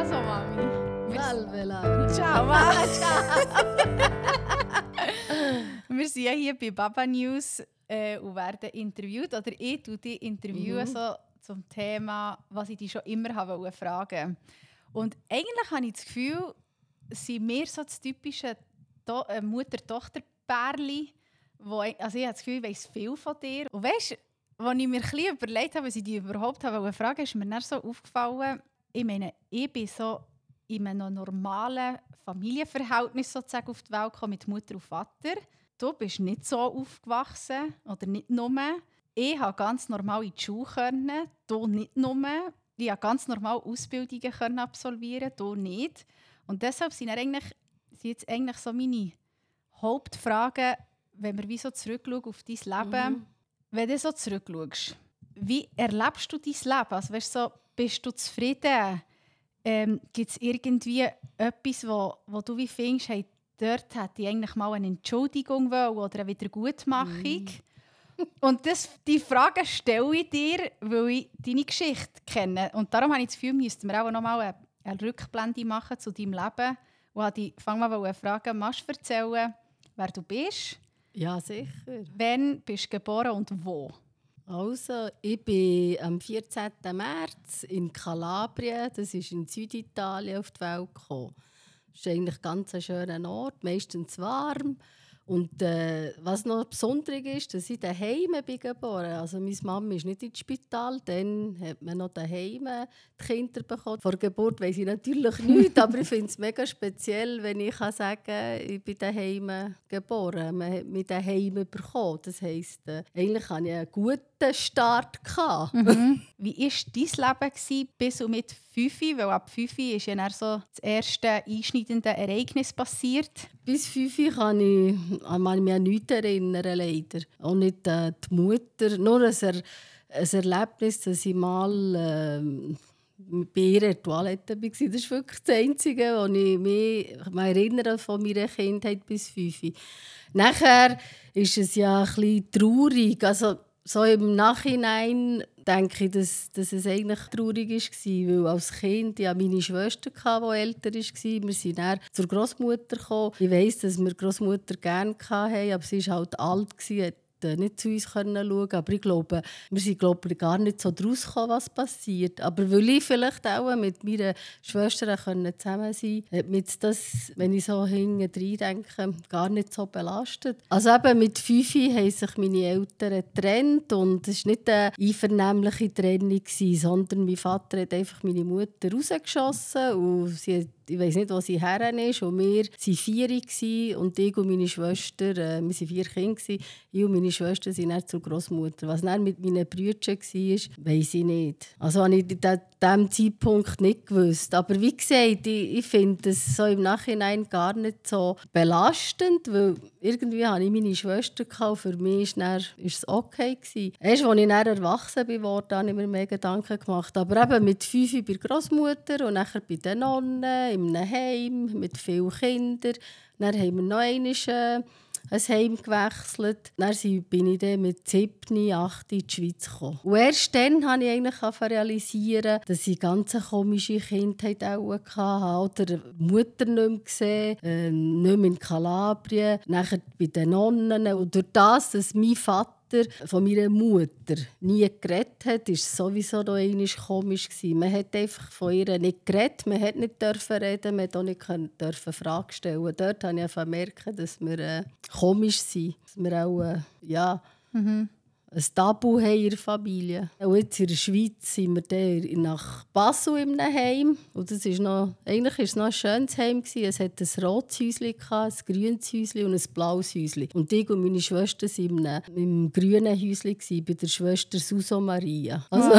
Also, Mami. Salve Laura. Ciao, Mama. wir sind ja hier bei Baba News äh, und werden interviewt. Oder ich tue dich interviewen Mhm. so zum Thema, was ich dich schon immer habe fragen Und eigentlich habe ich das Gefühl, sind wir so das typische to äh, ich, also ich habe das Gefühl, ich weiss viel von dir. Und weißt du, als ich mir ein überlegt habe, was ich dich überhaupt habe fragen, ist mir dann so aufgefallen, ich meine, ich bin so in einem normalen Familienverhältnis sozusagen auf die Welt gekommen mit Mutter und Vater. Du bist nicht so aufgewachsen oder nicht nur. Ich habe ganz normal in die Schule können, du nicht nur. Ich habe ganz normal Ausbildungen können absolvieren, du nicht. Und deshalb sind, eigentlich, sind jetzt eigentlich so meine Hauptfragen, wenn wir wie so zurückschauen auf dein Leben. Mhm. Wenn du so zurückschaust, wie erlebst du dein Leben? Also, weißt, so, bist du zufrieden? Ähm, Gibt es irgendwie etwas, wo, wo du wie findest, hey, dort hätte ich eigentlich mal eine Entschuldigung wollen oder eine Wiedergutmachung? Und das, die Frage stelle ich dir, weil ich deine Geschichte kenne. Und darum habe ich das Gefühl, müssten wir auch noch mal eine, eine Rückblende machen zu deinem Leben. Und wollte dich fang mal fragen, magst du erzählen, wer du bist, Ja, sicher. wann bist du geboren und wo? Also, ich bin am 14. März in Kalabrien, das ist in Süditalien, auf die Welt gekommen. Das ist eigentlich ganz ein schöner Ort, meistens warm. Und äh, was noch besonders ist, dass ich daheim bin geboren. Also meine Mama ist nicht ins Spital, dann hat man noch daheim die Kinder bekommen. Vor der Geburt weiß ich natürlich nichts, aber ich finde es mega speziell, wenn ich kann sagen kann, ich bin daheim geboren. Man hat mich daheim bekommen. Das heisst, äh, eigentlich hatte ich einen guten Start. Gehabt. Wie war dein Leben gewesen, bis und mit 5? Weil ab 5 ist ja dann so das erste einschneidende Ereignis passiert. Bis 5 kann ich, an mich an nichts erinnern, leider. Auch nicht äh, die Mutter. Nur ein, er ein Erlebnis, dass ich mal ähm, bei ihrer Toilette war. Das ist wirklich das Einzige, was ich mich mich erinnere von meiner Kindheit bis 5. Nachher ist es ja ein bisschen traurig. Also, so im Nachhinein denke ich, dass, dass es eigentlich traurig war, weil als Kind ja meine Schwester, hatte, die älter war, wir sind dann zur Großmutter gekommen. Ich weiss, dass wir Großmutter gerne hatten, aber sie war halt alt, hat nicht zu uns können schauen Aber ich glaube, wir sind glaube ich, gar nicht so daraus gekommen, was passiert. Aber weil ich vielleicht auch mit meiner Schwester können zusammen sein konnte, hat mich das, wenn ich so hinten denke, gar nicht so belastet. Also eben mit fünf haben sich meine Eltern getrennt und es war nicht eine einvernehmliche Trennung, sondern mein Vater hat einfach meine Mutter rausgeschossen und sie hat ich weiß nicht, wo sie her ist. Und wir waren vier und ich und meine Schwester, äh, wir waren vier Kinder, ich und meine Schwester sind dann zur Großmutter. Was dann mit meinen Brüdern war, weiß ich nicht. Also habe ich zu diesem Zeitpunkt nicht gewusst. Aber wie gesagt, ich, ich finde es so im Nachhinein gar nicht so belastend, weil irgendwie hatte ich meine Schwester und für mich war es okay. Gewesen. Erst als ich dann erwachsen wurde, habe ich mir mehr Gedanken gemacht. Aber eben mit fünf bei der Großmutter und nachher bei den Nonnen, in einem Heim mit vielen Kindern. Dann haben wir noch einmal äh, ein Heim gewechselt. Dann bin ich dann mit 7, 8 in die Schweiz gekommen. Und erst dann habe ich eigentlich realisieren, dass ich ganz komische Kindheit auch hatte. Oder Mutter nicht mehr gesehen, äh, nicht mehr in Kalabrien, nachher bei den Nonnen. Und durch das, dass mein Vater von meiner Mutter nie geredet hat, war es sowieso noch einmal komisch. Man hat einfach von ihr nicht geredet, man hat nicht dürfen reden, man hat auch nicht dürfen Fragen stellen. Dort habe ich einfach gemerkt, dass wir äh, komisch sind, dass wir auch äh, ja, ein Tabu haben in der Familie. Und jetzt in der Schweiz sind wir dann nach Basel in einem Heim. Und das ist noch, eigentlich war es noch ein schönes Heim. Gewesen. Es hatte ein rotes Häuschen, ein grünes Häuschen und ein blaues Häuschen. Und ich und meine Schwester waren im grünen Häuschen, gewesen, bei der Schwester Suso Maria. Also,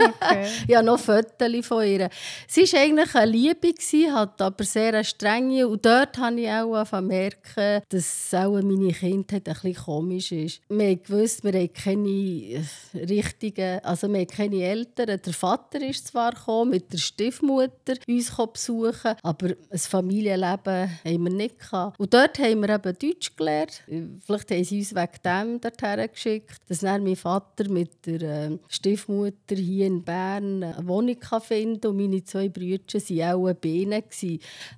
Okay. ich habe noch Fotos von ihr. Sie war eigentlich eine Liebe, gewesen, hat aber sehr eine strenge. Und dort habe ich auch angefangen merken, dass auch meine Kindheit ein bisschen komisch ist. Wir gewusst, wir keine äh, richtigen, also wir keine Eltern. Der Vater ist zwar gekommen, mit der Stiefmutter uns besuchen, aber ein Familienleben haben wir nicht gehabt. Und dort haben wir eben Deutsch gelernt. Vielleicht haben sie uns wegen dem dorthin geschickt, dass dann mein Vater mit der äh, Stiefmutter hier hier in Bern eine Wohnung finden und meine zwei Brüder waren auch Bienen.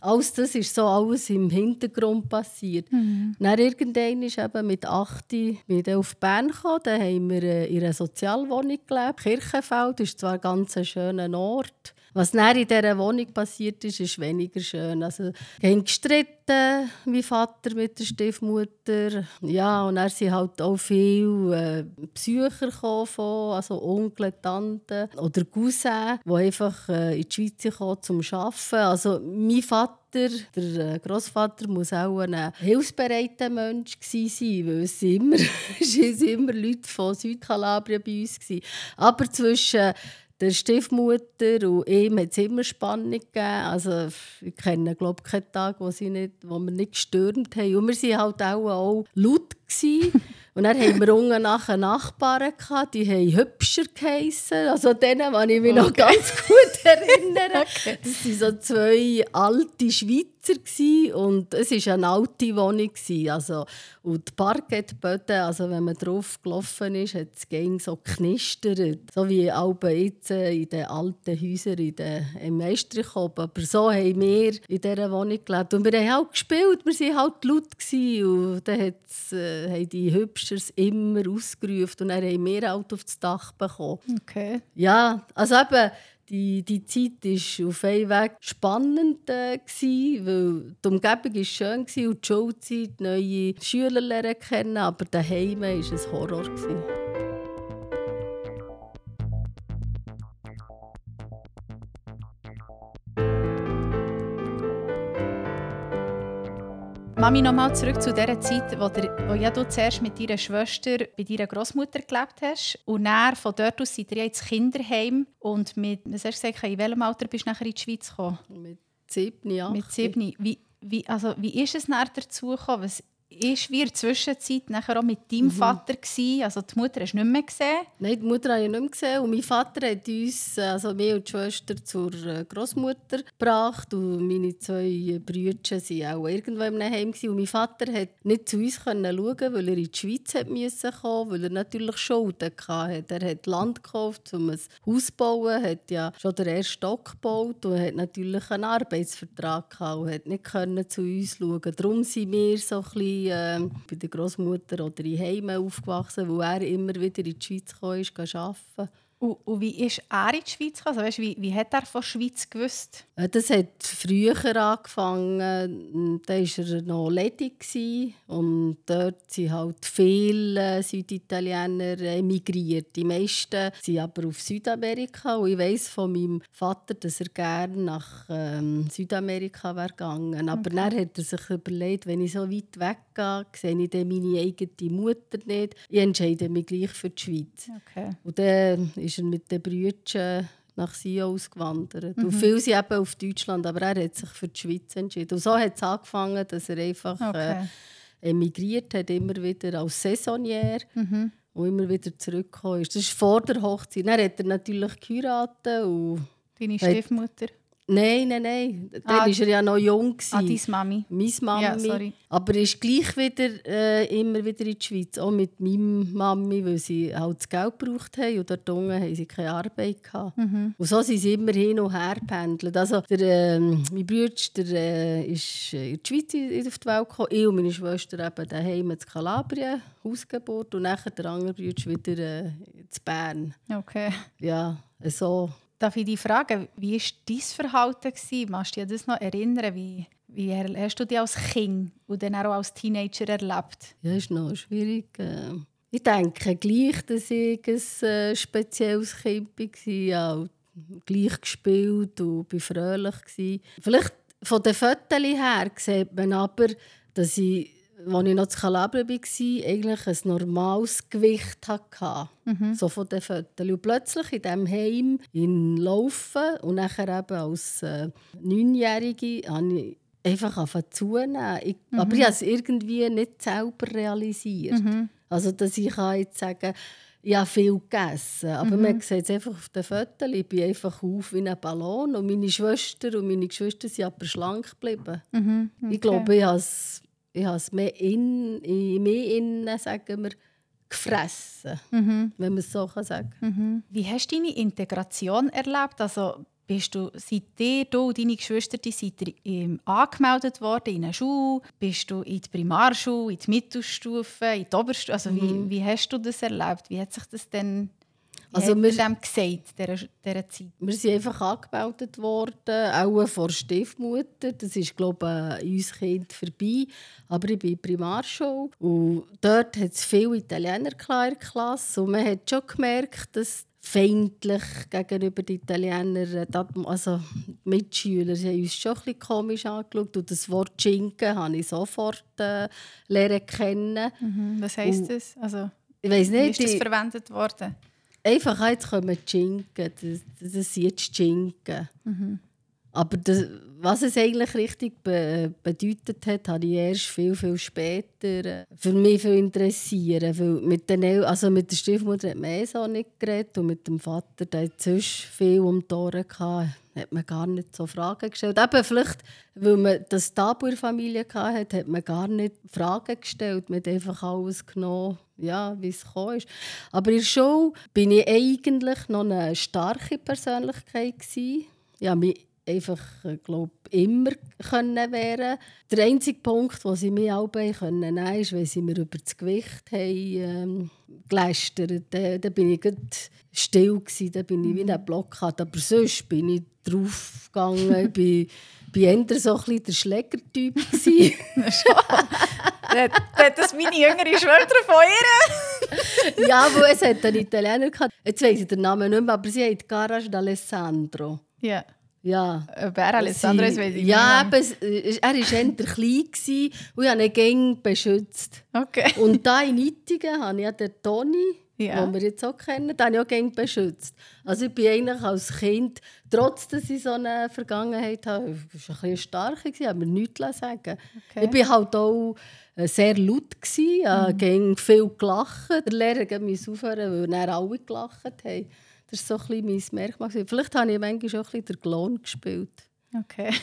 Alles das ist so alles im Hintergrund passiert. Mhm. Dann irgendwann ist eben mit 8 wieder auf Bern gekommen. Haben wir äh, in einer Sozialwohnung gelebt. Kirchenfeld ist zwar ein ganz schöner Ort. Was dann in dieser Wohnung passiert ist, ist weniger schön. Also, wir haben gestritten, mein Vater mit der Stiefmutter. Ja, und dann sind halt auch viele äh, Besucher gekommen, also Onkel, Tanten oder Cousins, die einfach äh, in die Schweiz kamen, zum Arbeiten. Also mein Vater der äh, Großvater muss auch ein hilfsbereiter Mensch sein, weil es immer, es immer Leute von Südkalabrien bei uns waren. Aber zwischen der Stiefmutter und ihm hat es immer Spannung gegeben. Also, ich kenne glaube keinen Tag, wo, sie nicht, wo wir nicht gestürmt haben. Und wir waren halt auch, auch laut. Und dann hatten wir unten nachher Nachbarn, gehabt, die haben hübscher geheissen. Also denen, kann ich mich okay. noch ganz gut erinnern. Okay. Das waren so zwei alte Schweizer und es war eine alte Wohnung. Also, und die Parkettböden, also wenn man drauf gelaufen ist, hat es so knistert. So wie Alben jetzt in den alten Häusern in den, im Meisterkopf. Aber so haben wir in dieser Wohnung gelebt. Und wir haben auch gespielt, wir waren halt laut. Und dann äh, haben die Hübschers immer ausgerufen und dann haben wir halt auf das Dach bekommen. Okay. Ja, also eben, die, die Zeit war auf einen Weg spannend, äh, gewesen, weil die Umgebung war schön und die Schulzeit, neue Schüler lernen kennen, aber daheim war es Horror. Gewesen. Mami, nochmal zurück zu der Zeit, wo, der, wo ja du zuerst mit deiner Schwester bei deiner Großmutter gelebt hast. Und dann, von dort aus seid ihr ins Kinderheim. Und mit, was hast du gesagt, in welchem Alter bist du nachher in die Schweiz gekommen? Mit sieben, ja. Mit sieben. Wie, wie, also, wie ist es nachher dazu gekommen? Was, ist wie in der Zwischenzeit nachher auch mit deinem mhm. Vater gewesen? Also die Mutter hast du nicht mehr gesehen? Nein, die Mutter habe ich nicht mehr gesehen. Und mein Vater hat uns, also mir und die Schwester, zur äh, Großmutter gebracht. Und meine zwei Brüder waren auch irgendwo im Heim. Und mein Vater konnte nicht zu uns schauen, weil er in die Schweiz musste kommen, weil er natürlich Schulden hatte. Er hat Land gekauft, um ein Haus zu bauen, hat ja schon den ersten Stock gebaut und hat natürlich einen Arbeitsvertrag gehabt und hat nicht zu uns schauen. Darum sind wir so ein bisschen äh, bei der Großmutter oder in Heimen aufgewachsen, wo er immer wieder in die Schweiz kam, arbeiten. Und, und, wie ist er in die Schweiz gekommen? Also, weißt, wie, wie hat er von der Schweiz gewusst? Äh, das hat früher angefangen. Da war er noch ledig. Und dort sind halt viele Süditaliener emigriert. Die meisten sind aber auf Südamerika. Und ich weiss von meinem Vater, dass er gerne nach ähm, Südamerika wäre gegangen. Aber okay. dann hat er sich überlegt, wenn ich so weit weggehe, sehe ich dann meine eigene Mutter nicht. Ich entscheide mich gleich für die Schweiz. Okay. Und dann ist er mit den Brüdern nach Sion ausgewandert. Mhm. Und viele sind eben auf Deutschland, aber er hat sich für die Schweiz entschieden. Und so hat es angefangen, dass er einfach äh, okay. äh, emigriert hat, immer wieder als Saisonier. Mhm. Und immer wieder zurückgekommen ist. Das ist vor der Hochzeit. Dann hat er natürlich geheiratet. Und Deine Stiefmutter? Nein, nein, nein. Dann ah, war er ja noch jung. Ah, deine Mami. Meine Mami. Ja, sorry. Aber er ist gleich wieder, äh, immer wieder in die Schweiz. Auch mit meiner Mami, weil sie halt das Geld gebraucht haben. Und dort unten haben sie keine Arbeit gehabt. Mhm. Und so sind sie immer hin und her pendelt. Also, der, äh, mein Bruder der, äh, ist in die Schweiz auf die Welt gekommen. Ich und meine Schwester eben daheim in Kalabrien, Hausgeburt. Und nachher der andere Bruder wieder äh, in Bern. Okay. Ja, so Darf ich dich fragen, wie war dein Verhalten? Kannst du dir das noch erinnern? Wie, wie hast du dich als Kind und dann auch als Teenager erlebt? Ja, ist noch schwierig. Ähm, ich denke gleich, dass ich ein äh, spezielles Kind war. Ja, gleich gespielt und war fröhlich. Vielleicht von den Fotos her sieht man aber, dass ich als ich noch zu Calabria war, eigentlich ein normales Gewicht hatte. Mhm. So von den Fotos. Und plötzlich in diesem Heim in Laufen und nachher eben als äh, Neunjährige habe ich einfach angefangen zunehmen. Ich, mhm. Aber ich habe es irgendwie nicht selber realisiert. Mhm. Also, dass ich kann jetzt sagen ich habe viel gegessen. Aber mhm. man sieht es einfach auf den Fotos. Ich bin einfach auf wie ein Ballon. Und meine Schwester und meine Geschwister sind aber schlank geblieben. Mhm. Okay. Ich glaube, ich habe es ich habe es mehr in, in mir innen, sagen wir, gefressen, Mhm. wenn man es so kann sagen Mhm. Wie hast du deine Integration erlebt? Also bist du, seid ihr, du und deine Geschwister, die seid ihr ähm, angemeldet worden in eine Schule? Bist du in die Primarschule, in die Mittelstufe, in die Oberstufe? Also wie, wie hast du das erlebt? Wie hat sich das denn Also wir- dem gesagt, dieser, dieser Zeit? Wir sind einfach angemeldet worden, auch vor Stiefmutter. Das ist, glaube ich, uns Kind vorbei. Aber ich bin Primarschule und dort hat es viele Italiener in Klasse. Und man hat schon gemerkt, dass feindlich gegenüber den Italienern, Atmo- also die Mitschüler, sie haben uns schon ein bisschen komisch angeschaut. Und das Wort «Schinken» habe ich sofort äh, lernen kennen. Mhm. Was heisst das? Also, Ich weiss wie nicht, ist das verwendet worden? Einfach, jetzt kommen Schinken. Das, das sind jetzt Schinken. Aber das, was es eigentlich richtig be bedeutet hat, habe ich erst viel, viel später äh, für mich viel interessieren. Weil mit, den El also mit der Stiefmutter hat man eh so nicht geredet und mit dem Vater, der hat sonst viel um die Ohren gehabt, hat man gar nicht so Fragen gestellt. Eben vielleicht, weil man das Tabu in der Familie hatte, hat man gar nicht Fragen gestellt. Man hat einfach alles genommen, ja, wie es gekommen ist. Aber in der Schule bin ich eigentlich noch eine starke Persönlichkeit. Gewesen. Ja, mich einfach, äh, glaub, immer können wehren. Der einzige Punkt, wo sie mich auch können nehmen, ist, wenn sie mir über das Gewicht haben, ähm, gelästert. Da, da bin ich still gsi, da bin ich wie ein Block. Aber sonst bin ich draufgegangen. ich bin, bin eher so ein bisschen der Schlägertyp. Hat das meine jüngere Schwester von ihr? ja, wo es hat einen Italiener gehabt. Jetzt weiss ich den Namen nicht mehr, aber sie hat Garage d'Alessandro. Ja. Ja. Wer Alessandro ist, weiß ich Ja, nicht. es- äh, er war eher klein und ich habe ihn beschützt. Okay. Und da in Ittigen habe ich ja den Toni, Ja. den wir jetzt auch kennen, den habe ich auch gerne beschützt. Also ich bin eigentlich als Kind, trotz dass ich so eine Vergangenheit habe, ich war ein bisschen stark, gewesen, aber nichts sagen. Okay. Ich bin halt auch äh, sehr laut, gewesen, äh, mhm. viel gelacht. Der Lehrer musste aufhören, weil dann alle gelacht haben. Das war so ein bisschen mein Merkmal. Vielleicht habe ich manchmal auch ein bisschen den Clown gespielt. okay.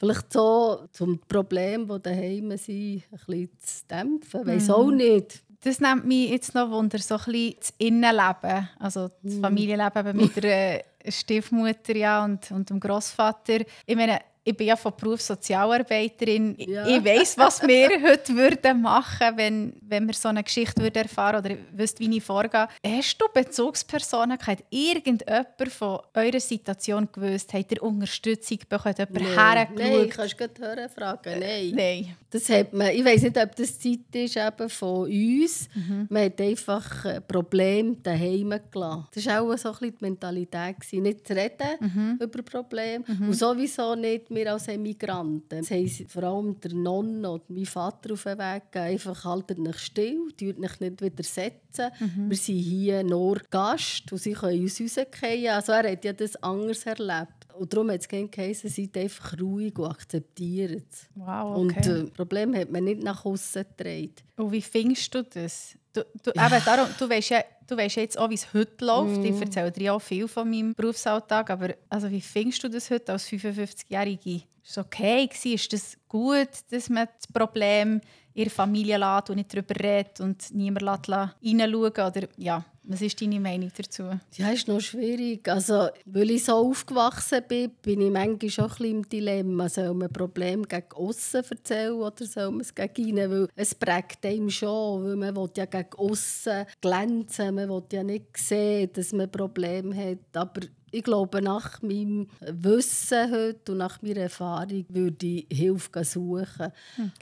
Vielleicht so, um die Probleme, die daheim sind, ein bisschen zu dämpfen. Weiß auch nicht. Das nimmt mich jetzt noch Wunder, so ein bisschen das Innenleben, also das Familienleben eben mit der Stiefmutter ja, und, und dem Großvater. Ich meine, ich bin ja von Beruf Sozialarbeiterin. Ich- Ja. Ich weiß, was wir heute würden machen, wenn, wenn wir so eine Geschichte würden erfahren oder wüsste, wie ich vorgehe. Hast du Bezugspersonen gehabt? Irgendjemand von eurer Situation gewusst? Habt ihr Unterstützung bekommen? Jemand Nein, hergeschaut? kannst du hören fragen. Nein. Nein. Das hat man, ich weiß nicht, ob das Zeit ist eben von uns. Mhm. Man hat einfach äh, Probleme daheim gelassen. Das war auch so ein bisschen die Mentalität. Gewesen. Nicht zu reden Mhm. über Probleme und sowieso nicht wir als Emigranten. Das haben sie vor allem der Nonno und mein Vater auf den Weg gegeben. Einfach haltet euch still, tut euch nicht widersetzen. Mhm. Wir sind hier nur Gast und sie können uns rausgehen. Also er hat ja das anders erlebt. Und darum hat es geheißen, seid einfach ruhig und akzeptiert es. Wow, Und okay. äh, das Problem hat man nicht nach außen getragen. Und wie findest du das? Du, du, eben darum, du weißt ja, du weißt jetzt auch, wie es heute läuft. Mhm. Ich erzähle dir ja auch viel von meinem Berufsalltag. Aber also, wie findest du das heute als 55-Jährige? Ist es okay? Ist das gut, dass man das Problem der Familie lässt und nicht darüber redet und niemand reinschauen? Oder ja, was ist deine Meinung dazu? Ja, ist noch schwierig. Also, weil ich so aufgewachsen bin, bin ich manchmal schon ein bisschen im Dilemma. Soll man Problem gegen außen erzählen oder soll man es gegen innen? Weil es prägt einem schon, weil man will ja gegen außen glänzen, man will ja nicht sehen, dass man Probleme hat. Aber ich glaube, nach meinem Wissen heute und nach meiner Erfahrung würde ich Hilfe suchen.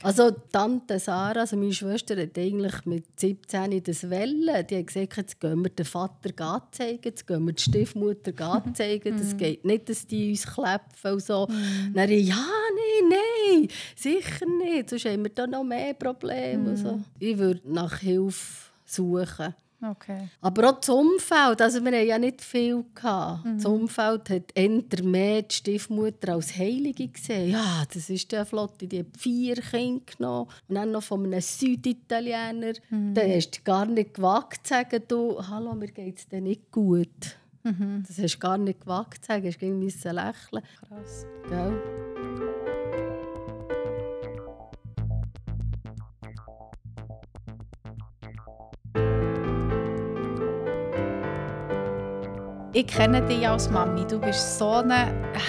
Also Tante Sarah, also meine Schwester, hat eigentlich mit 17 das Welle. Die hat gesagt, jetzt gehen wir den Vater zeigen, jetzt gehen wir die Stiefmutter zeigen. Das geht nicht, dass die uns klepfen und so. Dann habe ich, ja, nein, nein, sicher nicht. Sonst haben wir da noch mehr Probleme. Und so. Ich würde nach Hilfe suchen. Okay. Aber auch das Umfeld, also wir hatten ja nicht viel. Gehabt. Das Umfeld hat eher mehr die Stiefmutter als Heilige gesehen. Ja, das ist der Flotte, die hat vier Kinder genommen. Und dann noch von einem Süditaliener. Dann hast du gar nicht gewagt zu sagen, du, hallo, mir geht es dir nicht gut. Das hast du gar nicht gewagt zu sagen, hast du müssen lächeln. Krass. Gell? Ich kenne dich als Mami. Du bist so ein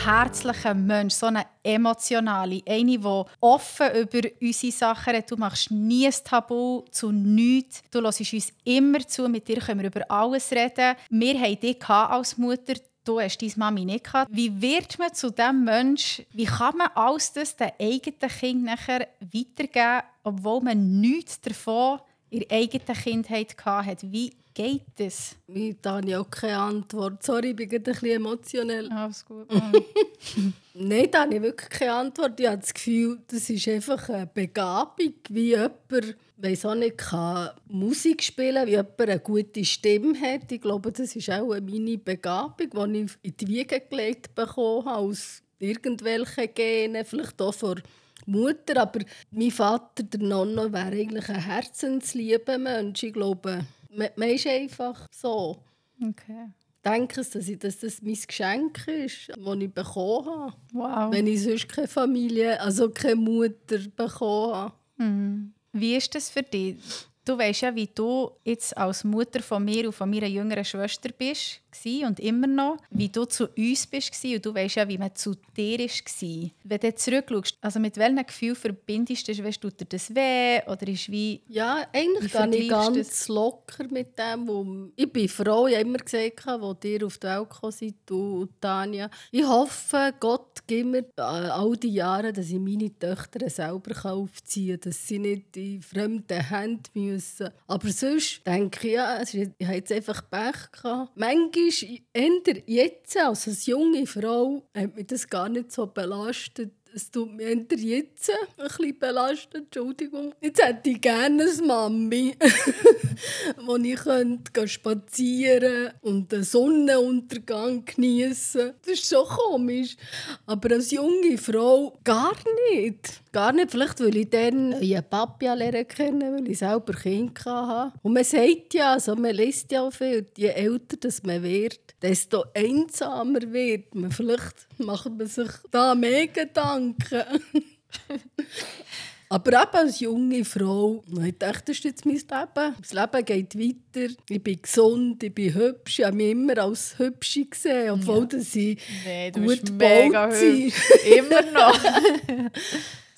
herzlicher Mensch, so eine emotionale, eine, die offen über unsere Sachen redet. Du machst nie ein Tabu zu nichts. Du hörst uns immer zu, mit dir können wir über alles reden. Wir haben dich als Mutter du hast deine Mami nicht gehabt. Wie wird man zu diesem Mensch, wie kann man alles das den eigenen Kind nachher weitergeben, obwohl man nichts davon in der eigenen Kindheit hatte? Wie geht das? Ich habe auch keine Antwort. Sorry, ich bin ein bisschen emotionell. Alles gut. Nein, da habe ich wirklich keine Antwort. Ich habe das Gefühl, das ist einfach eine Begabung, wie jemand, weiß auch nicht, kann Musik spielen wie jemand eine gute Stimme hat. Ich glaube, das ist auch meine Begabung, die ich in die Wiege gelegt bekommen habe, aus irgendwelchen Genen, vielleicht auch von Mutter. Aber mein Vater, der Nonno, wäre eigentlich ein herzenslieber Mensch. Ich glaube, man ist einfach so. Okay. Ich denke, dass, ich, dass das mein Geschenk ist, das ich bekommen habe. Wow. Wenn ich sonst keine Familie, also keine Mutter bekommen habe. Mhm. Wie ist das für dich? Du weißt ja, wie du jetzt als Mutter von mir und von meiner jüngeren Schwester bist und immer noch, wie du zu uns bist und du weißt ja, wie man zu dir war. Wenn du zurückschaust, also mit welchem Gefühl verbindest du das? Weißt, tut dir das weh oder ist wie... Ja, eigentlich gehe ich ganz das? locker mit dem. Wo ich bin froh, ich habe immer gesagt, wo ihr auf die Welt gekommen seid, du und Tanja. Ich hoffe, Gott gibt mir äh, all die Jahre, dass ich meine Töchter selber aufziehen kann, dass sie nicht in fremden Händen müssen. Aber sonst denke ich, ja, ich habe jetzt einfach Pech gehabt. Manchmal ist jetzt, als junge Frau, hat mich das gar nicht so belastet es tut mich jetzt ein bisschen belastet, Entschuldigung. Jetzt hätte ich gerne eine Mami, wo ich könnte spazieren und den Sonnenuntergang genießen Das ist so komisch. Aber als junge Frau gar nicht. Gar nicht. Vielleicht, weil ich dann einen Papi lernen kennen, weil ich selber Kind hatte. Und man sagt ja, also man liest ja viel, je älter das man wird, desto einsamer wird man. Vielleicht macht man sich da mehr Gedanken. Aber eben als junge Frau, ich dachte, das ist jetzt mein Leben. Das Leben geht weiter. Ich bin gesund, ich bin hübsch. Ich habe mich immer als hübsch gesehen, obwohl ja. ich nee, du gut mega hübsch. Immer noch.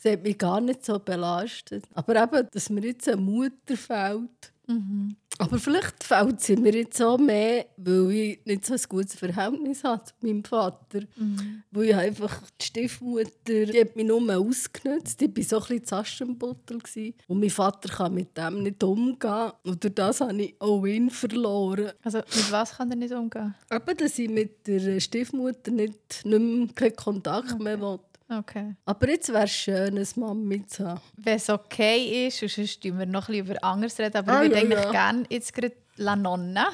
das hat mich gar nicht so belastet. Aber eben, dass mir jetzt eine Mutter fällt, mhm. Aber vielleicht fällt es mir jetzt auch mehr, weil ich nicht so ein gutes Verhältnis habe zu meinem Vater. Mhm. Weil ich einfach die Stiefmutter, die hat mich nur ausgenutzt. Ich war so ein bisschen Aschenputtel. Und mein Vater kann mit dem nicht umgehen. Und durch das habe ich auch ihn verloren. Also mit was kann er nicht umgehen? Eben, dass ich mit der Stiefmutter nicht, nicht mehr keinen Kontakt okay. mehr will. Okay. Aber jetzt wäre es schön, eine Mami zu haben. Wenn es okay ist, sonst reden wir noch ein bisschen über anderes reden, aber ah, ich würde ja, eigentlich ja. gerne jetzt gerade La Nonna,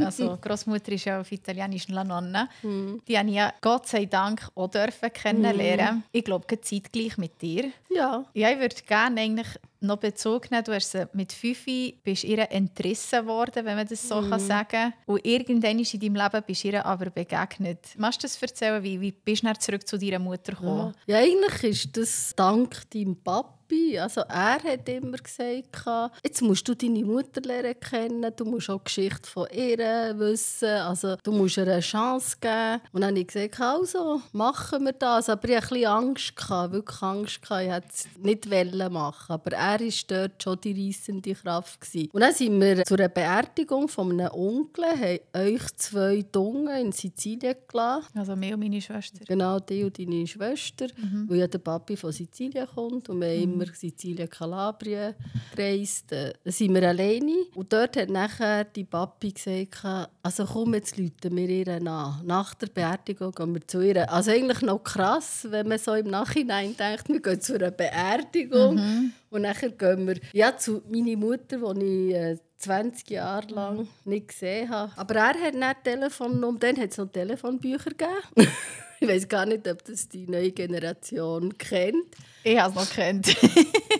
also Großmutter ist ja auf Italienisch La Nonna, mm. die habe ich ja Gott sei Dank auch dürfen kennenlernen. Mm. Ich glaube, zeitgleich mit dir. Ja. Ja, ich würde gerne eigentlich noch Bezug nehmen. Du hast mit Fifi bist ihr entrissen worden, wenn man das so mm. kann sagen Und irgendwann in deinem Leben bist ihr aber begegnet. Magst du das erzählen? Wie, wie bist du zurück zu deiner Mutter gekommen? Ja, ja eigentlich ist das dank deinem Papa Papi, also er hat immer gesagt, jetzt musst du deine Mutter lernen kennen, du musst auch die Geschichte von ihr wissen, also du musst ihr eine Chance geben. Und dann habe ich gesagt, also machen wir das. Aber ich hatte ein bisschen Angst, gehabt, wirklich Angst. Gehabt. Ich wollte es nicht machen, aber er war dort schon die reissende Kraft. Gewesen. Und dann sind wir zu einer Beerdigung von einem Onkel, haben euch zwei Dungen in Sizilien gelassen. Also mir und meine Schwester. Genau, die und deine Schwester, mhm. weil ja der Papi von Sizilien kommt und wir mhm wir Sizilien, Kalabrien gereist. Da sind wir alleine. Und dort hat nachher die Papi gesagt, also komm, jetzt läuten wir ihr nach. Nach der Beerdigung gehen wir zu ihr. Also eigentlich noch krass, wenn man so im Nachhinein denkt, wir gehen zu einer Beerdigung. Mhm. Und nachher gehen wir ja, zu meiner Mutter, die ich äh, 20 Jahre lang nicht gesehen habe. Aber er hat nicht Telefon und dann hat es noch Telefonbücher gegeben. ich weiß gar nicht, ob das die neue Generation kennt. Ich habe es noch kennt.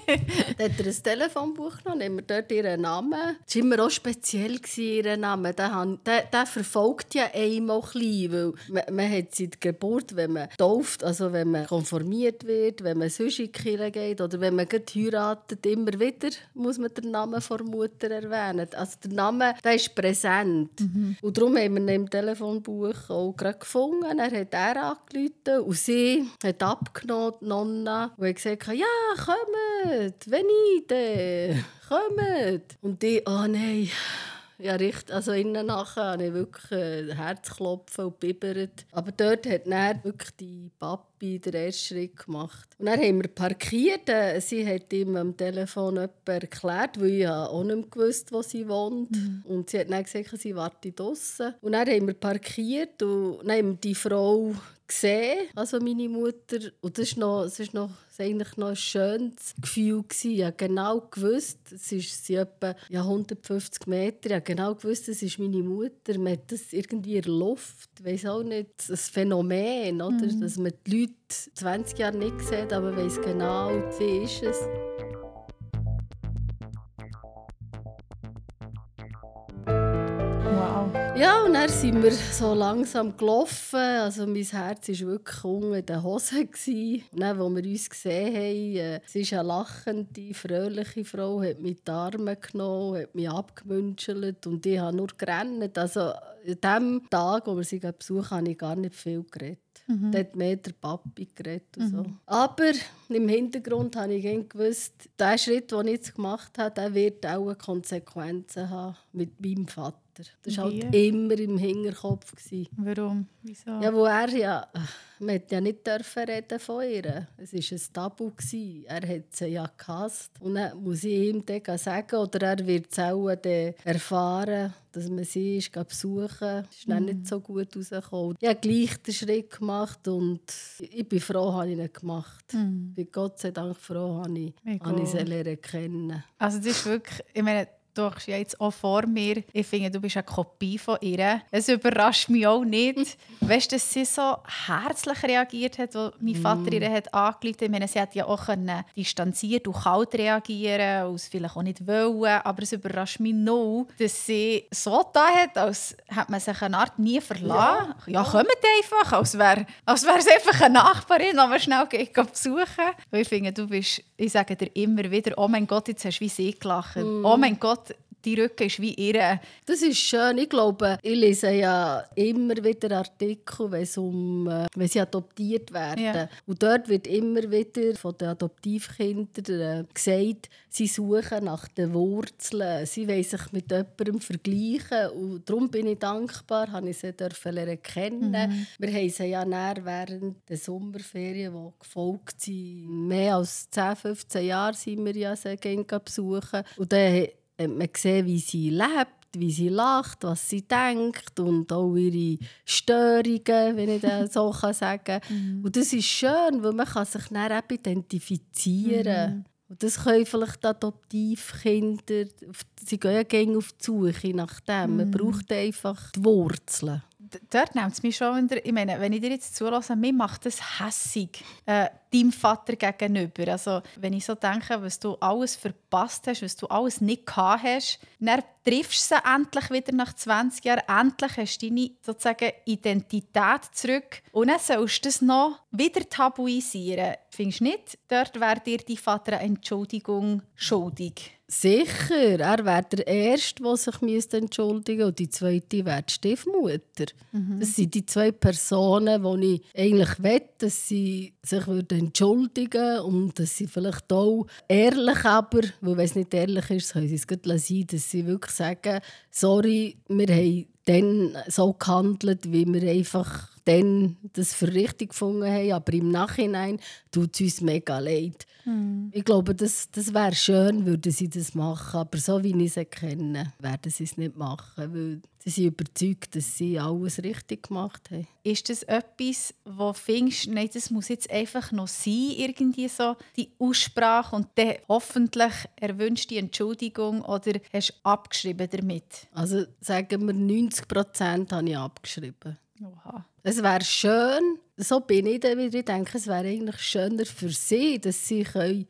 dann hat er ein Telefonbuch genommen, haben wir dort ihren Namen. Es war immer auch speziell, ihr Name. Der, der, der verfolgt ja einmal klein, weil man, man hat seit Geburt, wenn man tauft, also wenn man konformiert wird, wenn man sonst in die Kirche geht oder wenn man heiratet, immer wieder muss man den Namen der Mutter erwähnen. Also der Name, der ist präsent. Mhm. Und darum haben wir ihn im Telefonbuch auch gerade gefunden. Er hat er angerufen und sie hat abgenommen, die Nonna, und gesagt, ja, kommt, wenn ich denn, kommt. Und die, oh nein, ja, richtig. Also innen nachher habe ich wirklich äh, Herzklopfen und bibbert. Aber dort hat dann wirklich die Papi den ersten Schritt gemacht. Und dann haben wir parkiert. Äh, sie hat ihm am Telefon erklärt, weil ich auch nicht gewusst, wo sie wohnt. Mhm. Und sie hat dann gesagt, sie warte draußen. Und dann haben wir parkiert und dann haben wir die Frau gesehen, also meine Mutter. Und das war noch, das ist noch, das eigentlich noch ein schönes Gefühl. Ich habe genau gewusst, es ist sie etwa ja, 150 Meter, ich habe genau gewusst, es ist meine Mutter. Man hat das irgendwie in der Luft, ich weiß auch nicht, ein Phänomen, oder? Mhm. dass man die Leute 20 Jahre nicht sieht, aber weiß genau, sie ist es. Ja, und dann sind wir so langsam gelaufen. Also mein Herz war wirklich unter den Hosen. Und dann, als wir uns gesehen haben, äh, sie ist eine lachende, fröhliche Frau, hat mich die Arme genommen, hat mich abgemünschelt und ich habe nur gerannt. Also an dem Tag, wo wir sie besuchen, habe ich gar nicht viel geredet. Mhm. Dort mehr der Papi geredet und so. Mhm. Aber im Hintergrund habe ich gewusst, der Schritt, den ich jetzt gemacht habe, der wird auch Konsequenzen haben mit meinem Vater. Das war halt immer im Hinterkopf. Warum? Wieso? Ja, wo er ja... Man durfte ja nicht dürfen reden von ihr. Es war ein Tabu. Er hat sie ja gehasst. Und dann muss ich ihm dann sagen, oder er wird es auch erfahren, dass man sie ist, besuchen Es ist mm. nicht so gut rausgekommen. Ich habe gleich den Schritt gemacht und ich bin froh, dass ich ihn gemacht mm. Ich bin Gott sei Dank froh, dass ich, dass ich sie kennen Also das ist wirklich... Ich meine, du hast ja jetzt auch vor mir. Ich finde, du bist eine Kopie von ihr. Es überrascht mich auch nicht. weißt du, dass sie so herzlich reagiert hat, als mein Vater ihr hat. Ich meine, sie hat ja auch können distanziert und kalt reagieren, und es vielleicht auch nicht wollen. Aber es überrascht mich noch, dass sie so da hat, als hätte man sich eine Art nie verlassen. Ja, ja kommt einfach, als wäre als wär es einfach eine Nachbarin, die man schnell geht, besuchen Weil ich finde, du bist, ich sage dir immer wieder, oh mein Gott, jetzt hast du wie sie gelacht. Mm. Oh mein Gott, die Rücken ist wie ihre. Das ist schön. Ich glaube, ich lese ja immer wieder Artikel, wenn, es um, äh, wenn sie adoptiert werden. Ja. Und dort wird immer wieder von den Adoptivkindern äh, gesagt, sie suchen nach den Wurzeln. Sie wollen sich mit jemandem vergleichen. Und darum bin ich dankbar, dass ich sie lernen kennen. Mhm. Wir haben sie ja während der Sommerferien, die gefolgt sind, mehr als 10, 15 Jahre sind wir ja sie besuchen. Und dann man sieht, wie sie lebt, wie sie lacht, was sie denkt und auch ihre Störungen, wenn ich das so sagen kann. Mhm. Und das ist schön, weil man kann sich dann eben identifizieren mhm. Und das können vielleicht Adoptivkinder, sie gehen ja gerne auf die Suche nach dem. Man mhm. braucht einfach die Wurzeln dort nimmt es mich schon wieder, ich meine, wenn ich dir jetzt zulasse, mir macht das hässig äh, deinem Vater gegenüber. Also wenn ich so denke, was du alles verpasst hast, was du alles nicht gehabt hast, dann triffst du sie endlich wieder nach 20 Jahren, endlich hast du deine sozusagen Identität zurück und dann sollst du das noch wieder tabuisieren. Findest du nicht, dort wäre dir dein Vater eine Entschuldigung schuldig? Sicher, er wäre der Erste, der sich entschuldigen müsste. Und die zweite wäre die Stiefmutter. Mhm. Das sind die zwei Personen, die ich eigentlich will, dass sie sich entschuldigen und dass sie vielleicht auch ehrlich, aber, weil wenn es nicht ehrlich ist, können sie es gut sein, dass sie wirklich sagen, sorry, wir haben dann so gehandelt, wie wir einfach dann das für richtig gefunden haben, aber im Nachhinein tut es uns mega leid. Mhm. Ich glaube, das, das wäre schön, würden sie das machen, aber so wie ich sie kenne, werden sie es nicht machen, weil sie sind überzeugt, dass sie alles richtig gemacht haben. Ist das etwas, wo findest, nein, das muss jetzt einfach noch sein, irgendwie so die Aussprache und dann hoffentlich erwünscht die Entschuldigung oder hast du abgeschrieben damit? Also sagen wir 90 Prozent habe ich abgeschrieben. Oha. Es wäre schön, so bin ich dann wieder. Ich denke, es wäre eigentlich schöner für sie, dass sie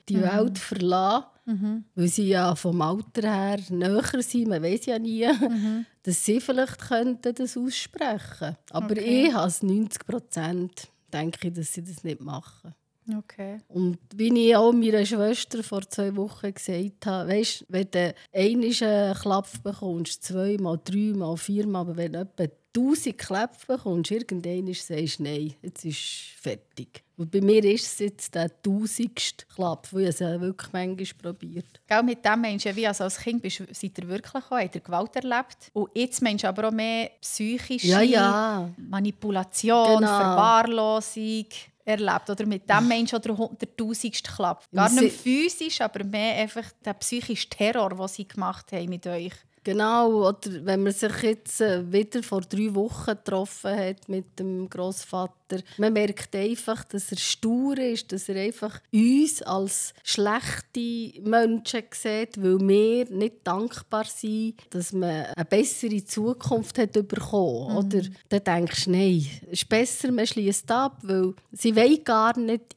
die mhm. Welt verlassen können, mhm. weil sie ja vom Alter her näher sind, man weiß ja nie, mhm. dass sie vielleicht könnten das aussprechen könnten. Aber okay. ich habe 90 Prozent, denke ich, dass sie das nicht machen. Okay. Und wie ich auch meiner Schwester vor zwei Wochen gesagt habe, weißt, wenn du einen Klapp bekommst, zweimal, dreimal, viermal, aber wenn du etwa 1000 Kläpfe bekommst, irgendwann sagst du, nein, jetzt ist fertig. Und bei mir ist es jetzt der tausendste Klapp, weil ich es ja wirklich manchmal probiert. Gell, mit dem Menschen, wie also als Kind bist, seid ihr wirklich gekommen, habt ihr Gewalt erlebt. Und jetzt du aber auch mehr psychische ja, ja. Manipulation, genau. Verwahrlosung erlebt. Oder mit dem Mensch oder der tausendste Klapp. Gar nicht physisch, aber mehr einfach der psychische Terror, den sie gemacht haben mit euch. Genau, oder wenn man sich jetzt äh, wieder vor drei Wochen getroffen hat mit dem Großvater Vater. Man merkt einfach, dass er stur ist, dass er einfach uns als schlechte Menschen sieht, weil wir nicht dankbar sind, dass man eine bessere Zukunft hat bekommen. Mhm. Oder dann denkst du, nein, es ist besser, man schließt ab, weil sie wollen gar nicht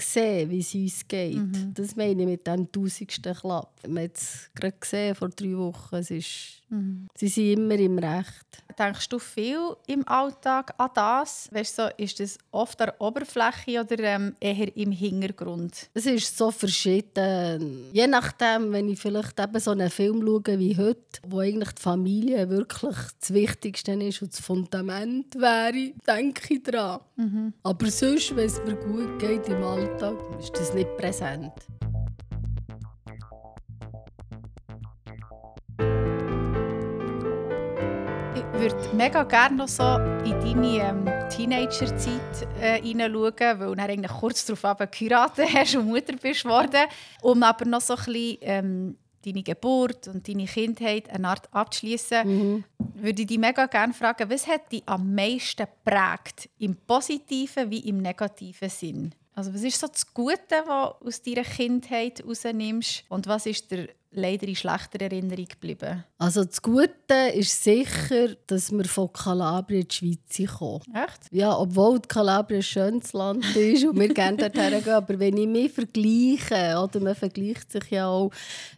sehen, wie es uns geht. Mhm. Das meine ich mit dem tausendsten Klapp. Wir haben es gerade gesehen vor drei Wochen. Es ist, mhm. Sie sind immer im Recht. Denkst du viel im Alltag an das? Weißt du, ist das oft an der Oberfläche oder ähm, eher im Hintergrund? Es ist so verschieden. Je nachdem, wenn ich vielleicht eben so einen Film schaue wie heute, wo eigentlich die Familie wirklich das Wichtigste ist und das Fundament wäre, denke ich daran. Mhm. Aber sonst, wenn es mir gut geht im Alltag, ist das nicht präsent. Würde mega gerne noch so in deine ähm, Teenagerzeit äh, hineinschauen, weil du eigentlich kurz darauf geheiratet hast und Mutter bist worden. Um aber noch so ein bisschen ähm, deine Geburt und deine Kindheit eine Art abzuschließen, mhm. würde ich dich mega gerne fragen, was hat dich am meisten geprägt, im positiven wie im negativen Sinn? Also was ist so das Gute, was du aus deiner Kindheit rausnimmst und was ist der leider in schlechter Erinnerung geblieben? Also das Gute ist sicher, dass wir von Kalabrien in die Schweiz kommen. Echt? Ja, obwohl Kalabrien ein schönes Land ist und wir gerne dorthin gehen. Aber wenn ich mich vergleiche, oder man vergleicht sich ja auch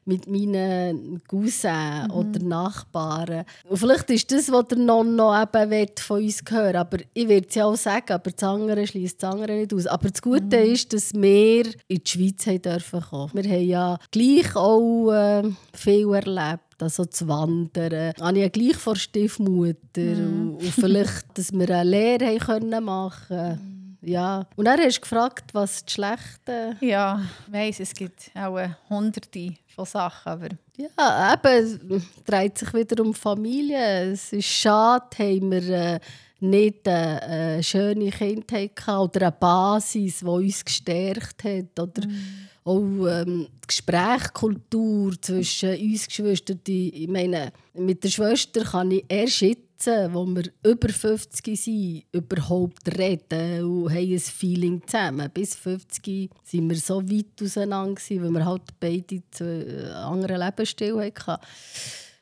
mit meinen Cousins mhm. oder Nachbarn. Und vielleicht ist das, was der Nonno eben von uns hören Aber ich würde es ja auch sagen, aber das andere schließt das andere nicht aus. Aber das Gute mhm. ist, dass wir in die Schweiz haben dürfen kommen. Wir haben ja gleich auch äh, viel erlebt also zu wandern. Habe ich ja gleich vor Stiefmutter mm. und, vielleicht, dass wir eine Lehre können machen können. Ja. Und dann hast du gefragt, was das Schlechte Ja, ich weiss, es gibt auch hunderte von Sachen, aber... Ja, eben, es dreht sich wieder um Familie. Es ist schade, haben wir... Äh, nicht eine, eine schöne Kindheit oder eine Basis, die uns gestärkt hat. Oder mm auch ähm, die Gesprächskultur zwischen uns Geschwistern. Ich meine, mit der Schwester kann ich erst jetzt, wo wir über 50 sind, überhaupt reden und haben ein Feeling zusammen. Bis 50 sind wir so weit auseinander, weil wir halt beide einen anderen Lebensstil hatten.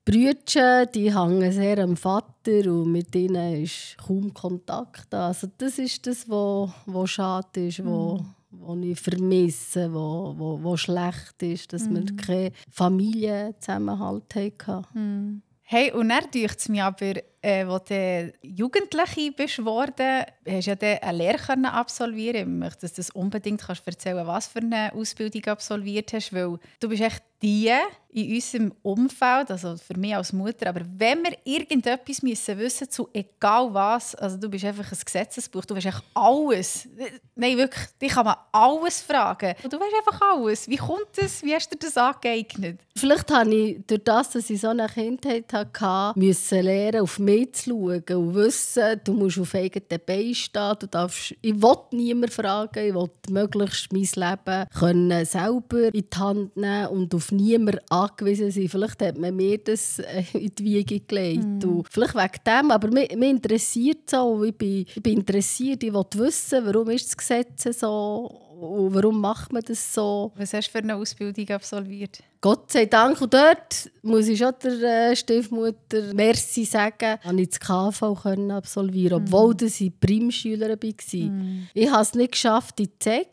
Brüder, die hängen sehr am Vater und mit ihnen ist kaum Kontakt. Also das ist das, was schade ist, mm wo ich vermisse, wo, wo, wo schlecht ist, dass mm. wir mhm. keinen Familienzusammenhalt hatten. Mm. Hey, und dann deucht es mich aber, äh, als du Jugendliche bist geworden, hast ja eine Lehre absolvieren. Ich möchte, dass du das unbedingt kannst erzählen was für eine Ausbildung absolviert hast, weil du bist echt die in unserem Umfeld, also für mich als Mutter, aber wenn wir irgendetwas müssen wissen zu egal was, also du bist einfach ein Gesetzesbuch, du weißt echt alles. Nein, wirklich, dich kann man alles fragen. Du weißt einfach alles. Wie kommt es? Wie hast du das angeeignet? Vielleicht habe ich durch das, dass ich so eine Kindheit hatte, müssen lernen, auf mich zu schauen und wissen, du musst auf eigenen Beinen stehen. Du darfst, ich will niemanden fragen, ich will möglichst mein Leben können selber in die Hand nehmen und auf niemanden angewiesen sein. Vielleicht hat man mir das äh, in die Wiege gelegt. Mm. vielleicht wegen dem, aber mich, mich interessiert es auch. Ich bin, ich bin interessiert, ich will wissen, warum ist das Gesetz so und warum macht man das so. Was hast du für eine Ausbildung absolviert? Gott sei Dank. Und dort muss ich schon der äh, Stiefmutter Merci sagen, dass ich das KV können absolvieren Mhm. obwohl ich Primschülerin war. Ich habe es nicht geschafft in die ZEC,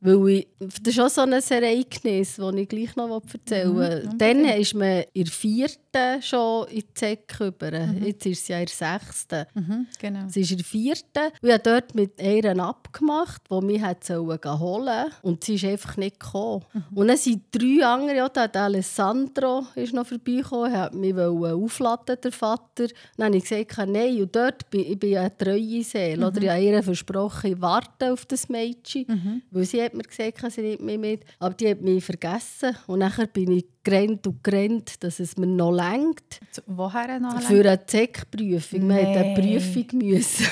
weil ich, das ist auch so ein Ereignis, das ich gleich noch erzählen will. Mhm, Dann ist man in der vierten schon in die ZEC über. Jetzt ist sie ja in der sechsten. Mhm, genau. Sie ist in der vierten. Ich habe dort mit ihr abgemacht, die mich hat holen sollte. Und sie ist einfach nicht gekommen. Und dann sind drei andere, auch der Alessandro ist noch vorbeigekommen, er hat mich aufladen, der Vater. Dann habe ich gesagt, nein. Und dort bin ich bin ja eine treue Seele. Oder ich habe ihr versprochen, ich warte auf das Mädchen. Weil sie hat mir gesagt, sie nimmt mich mit. Aber die hat mich vergessen. Und nachher bin ich gerannt und gerannt, dass es mir noch längt. Zu- Woher noch? Für eine ZEC-Prüfung. Wir mussten eine Nein. Prüfung. Müssen.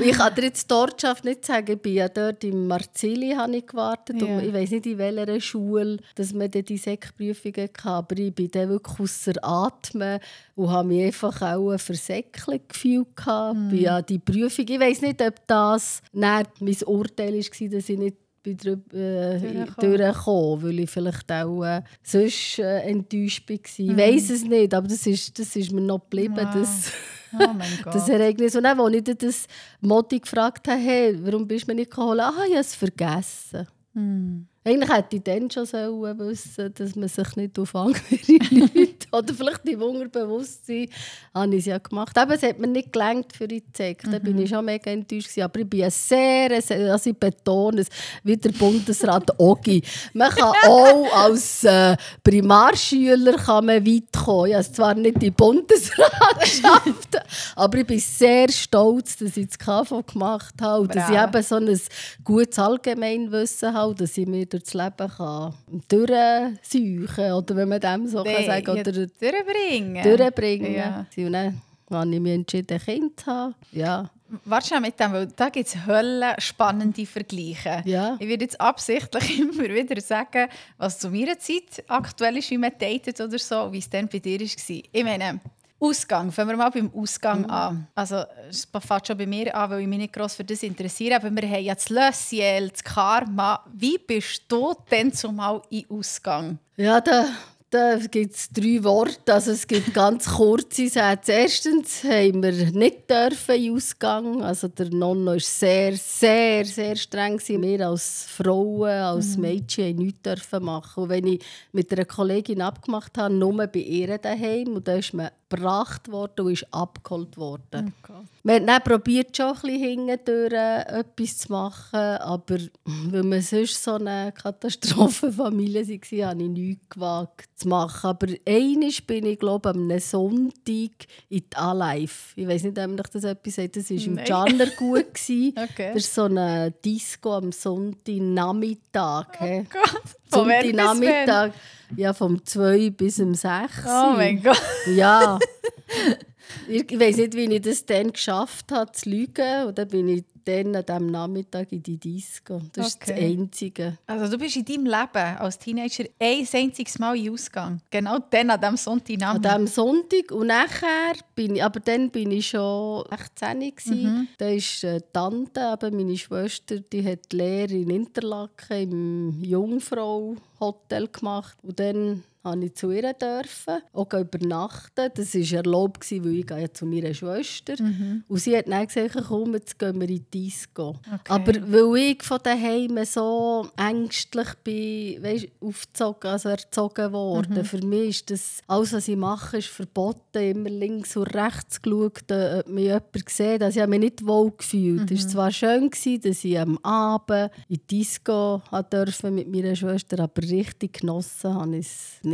und ich kann dir jetzt die Ortschaft nicht sagen. Ich bin ja dort im Marzili habe ich gewartet. Ja. Und ich weiß nicht, in welcher Schule dass wir dann die ZEC-Prüfungen hatten. Aber ich bin dann wirklich außer Atmen und habe mich einfach auch eine Versäcklung gefühlt. Mm. Bin ja die Prüfung. Ich weiß nicht, ob das mein Urteil war, dass ich nicht bin drüb- äh, Durchgekommen. weil ich vielleicht auch äh, sonst äh, enttäuscht war. Mhm. Ich weiß es nicht, aber das ist, das ist mir noch geblieben. Wow. Das, Oh das Ereignis. Und dann, als ich das Modi gefragt habe, hey, warum bist du mir nicht geholt? Ah, ich habe es vergessen. Hm. Eigentlich hätte ich dann schon sollen wissen dass man sich nicht auf andere Leute oder vielleicht im Unterbewusstsein habe ich es ja gemacht. Aber es hat mir nicht gelangt für die Zeit. Da bin ich schon mega enttäuscht. gewesen. Aber ich bin ein sehr, sehr also ich betone es, wie der Bundesrat Ogi. Man kann auch als äh, Primarschüler kann man weit kommen. Ich habe zwar nicht in den Bundesrat geschafft, aber ich bin sehr stolz, dass ich das KV gemacht habe dass ich eben so ein gutes Allgemeinwissen habe, dass ich mir durchs Leben kann durchseuchen oder wenn man dem so kann Nee, sagen ja, oder durchbringen. durchbringen. Ja. Und dann habe ich mich entschieden, ein Kind zu haben. Ja. Warte schon mit dem, weil da gibt es höllen spannende Vergleiche. Ja. Ich werde jetzt absichtlich immer wieder sagen, was zu meiner Zeit aktuell ist, wie man datet oder so, wie es dann bei dir war. Ich meine, Ausgang, fangen wir mal beim Ausgang Mhm. an. Also, es fängt schon bei mir an, weil ich mich nicht gross für das interessiere, aber wir haben ja das Lössiel, das Karma. Wie bist du denn zumal in Ausgang? Ja, da, da gibt es drei Worte. Also es gibt ganz kurze Sätze. Erstens haben wir nicht dürfen in Ausgang. Also der Nonno war sehr, sehr, sehr streng. Wir als Frauen, als Mädchen haben nichts dürfen machen. Und wenn ich mit einer Kollegin abgemacht habe, nur bei ihr daheim, und da ist man gebracht worden und ist abgeholt worden. Wir haben dann probiert, schon ein bisschen hintendurch etwas zu machen, aber weil wir sonst so eine Katastrophenfamilie waren, habe ich nichts gewagt zu machen. Aber einmal bin ich, glaube ich, am Sonntag in die Alive. Ich weiß nicht, ob euch das etwas sagt. Das war im. Janner gut. Okay. Das ist so eine Disco am Sonntagnachmittag. Oh Sonntagnachmittag. Ja, vom 2 bis um 6. wann? Oh mein Gott. Ja. ich weiß nicht, wie ich das dann geschafft habe, zu lügen. Und dann bin ich dann an diesem Nachmittag in die Disco. Das ist das Okay. Einzige. Also du bist in deinem Leben als Teenager ein einziges Mal in Ausgang. Genau dann, an diesem An Sonntagnachmittag. diesem Sonntag. Und nachher bin ich, aber dann bin ich schon 18 gewesen. Da ist äh, Tante, eben meine Schwester, die hat Lehre in Interlaken im Jungfrau-Hotel gemacht. Und dann durfte ich zu ihr dürfen, auch übernachten. Das war erlaubt, gewesen, weil ich gehe ja zu meiner Schwester. Und sie hat dann gesagt, komm, jetzt gehen wir in die Disco. Aber weil ich von daheim so ängstlich bin, weißt, aufgezogen, also erzogen worden, für mich ist das, alles was ich mache, ist verboten. Immer links und rechts geschaut, äh, ob mich jemand sieht. Also ich habe mich nicht wohl gefühlt. Es war zwar schön, gewesen, dass ich am Abend in die Disco durfte mit meiner Schwester, aber richtig genossen habe ich es nicht.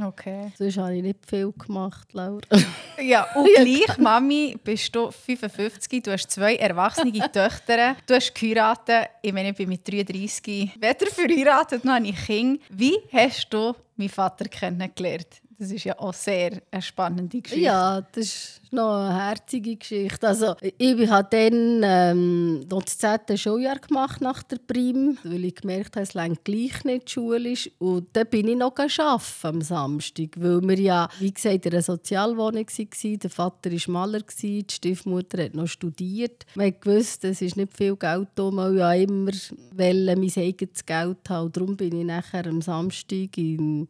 Okay. Sonst habe ich nicht viel gemacht, Laura. Ja, und gleich, Mami, bist du 55, du hast zwei erwachsene Töchter, du hast geheiratet, ich meine, ich bin mit 33 weder verheiratet noch habe ich Kinder. Wie hast du meinen Vater kennengelernt? Das ist ja auch sehr eine spannende Geschichte. Ja, das ist noch eine herzige Geschichte. Also, ich habe dann ähm, das 10. Schuljahr gemacht nach der Prim, weil ich gemerkt habe, es reicht gleich nicht schulisch. Und dann bin ich noch arbeiten am Samstag, weil wir ja, wie gesagt, in einer Sozialwohnung waren. Der Vater war Maler, die Stiefmutter hat noch studiert. Man wusste, es ist nicht viel Geld da, weil ich ja immer mein eigenes Geld haben. Darum bin ich nachher am Samstag in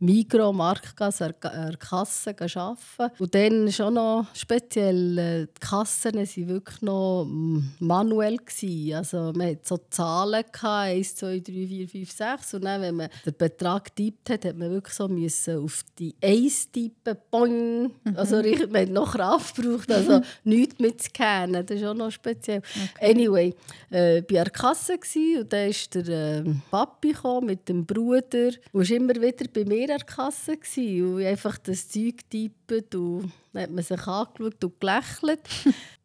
Migros, Marktgasse, an der Kasse arbeiten. Und dann schon noch speziell, äh, die Kassen waren wirklich noch mm, manuell. Gewesen. Also man hatte so Zahlen, gehabt, 1, 2, 3, 4, 5, 6. Und dann, wenn man den Betrag getippt hat, hat man wirklich so müssen auf die 1 tippen, boing. Mhm. Also man hat noch Kraft gebraucht, also nichts mit scannen. Das ist auch noch speziell. Okay. Anyway, äh, bei der Kasse und dann ist der äh, Papi mit dem Bruder und war immer wieder bei mir an der Kasse und einfach das Zeug tippt und dann hat man sich angeschaut und gelächelt.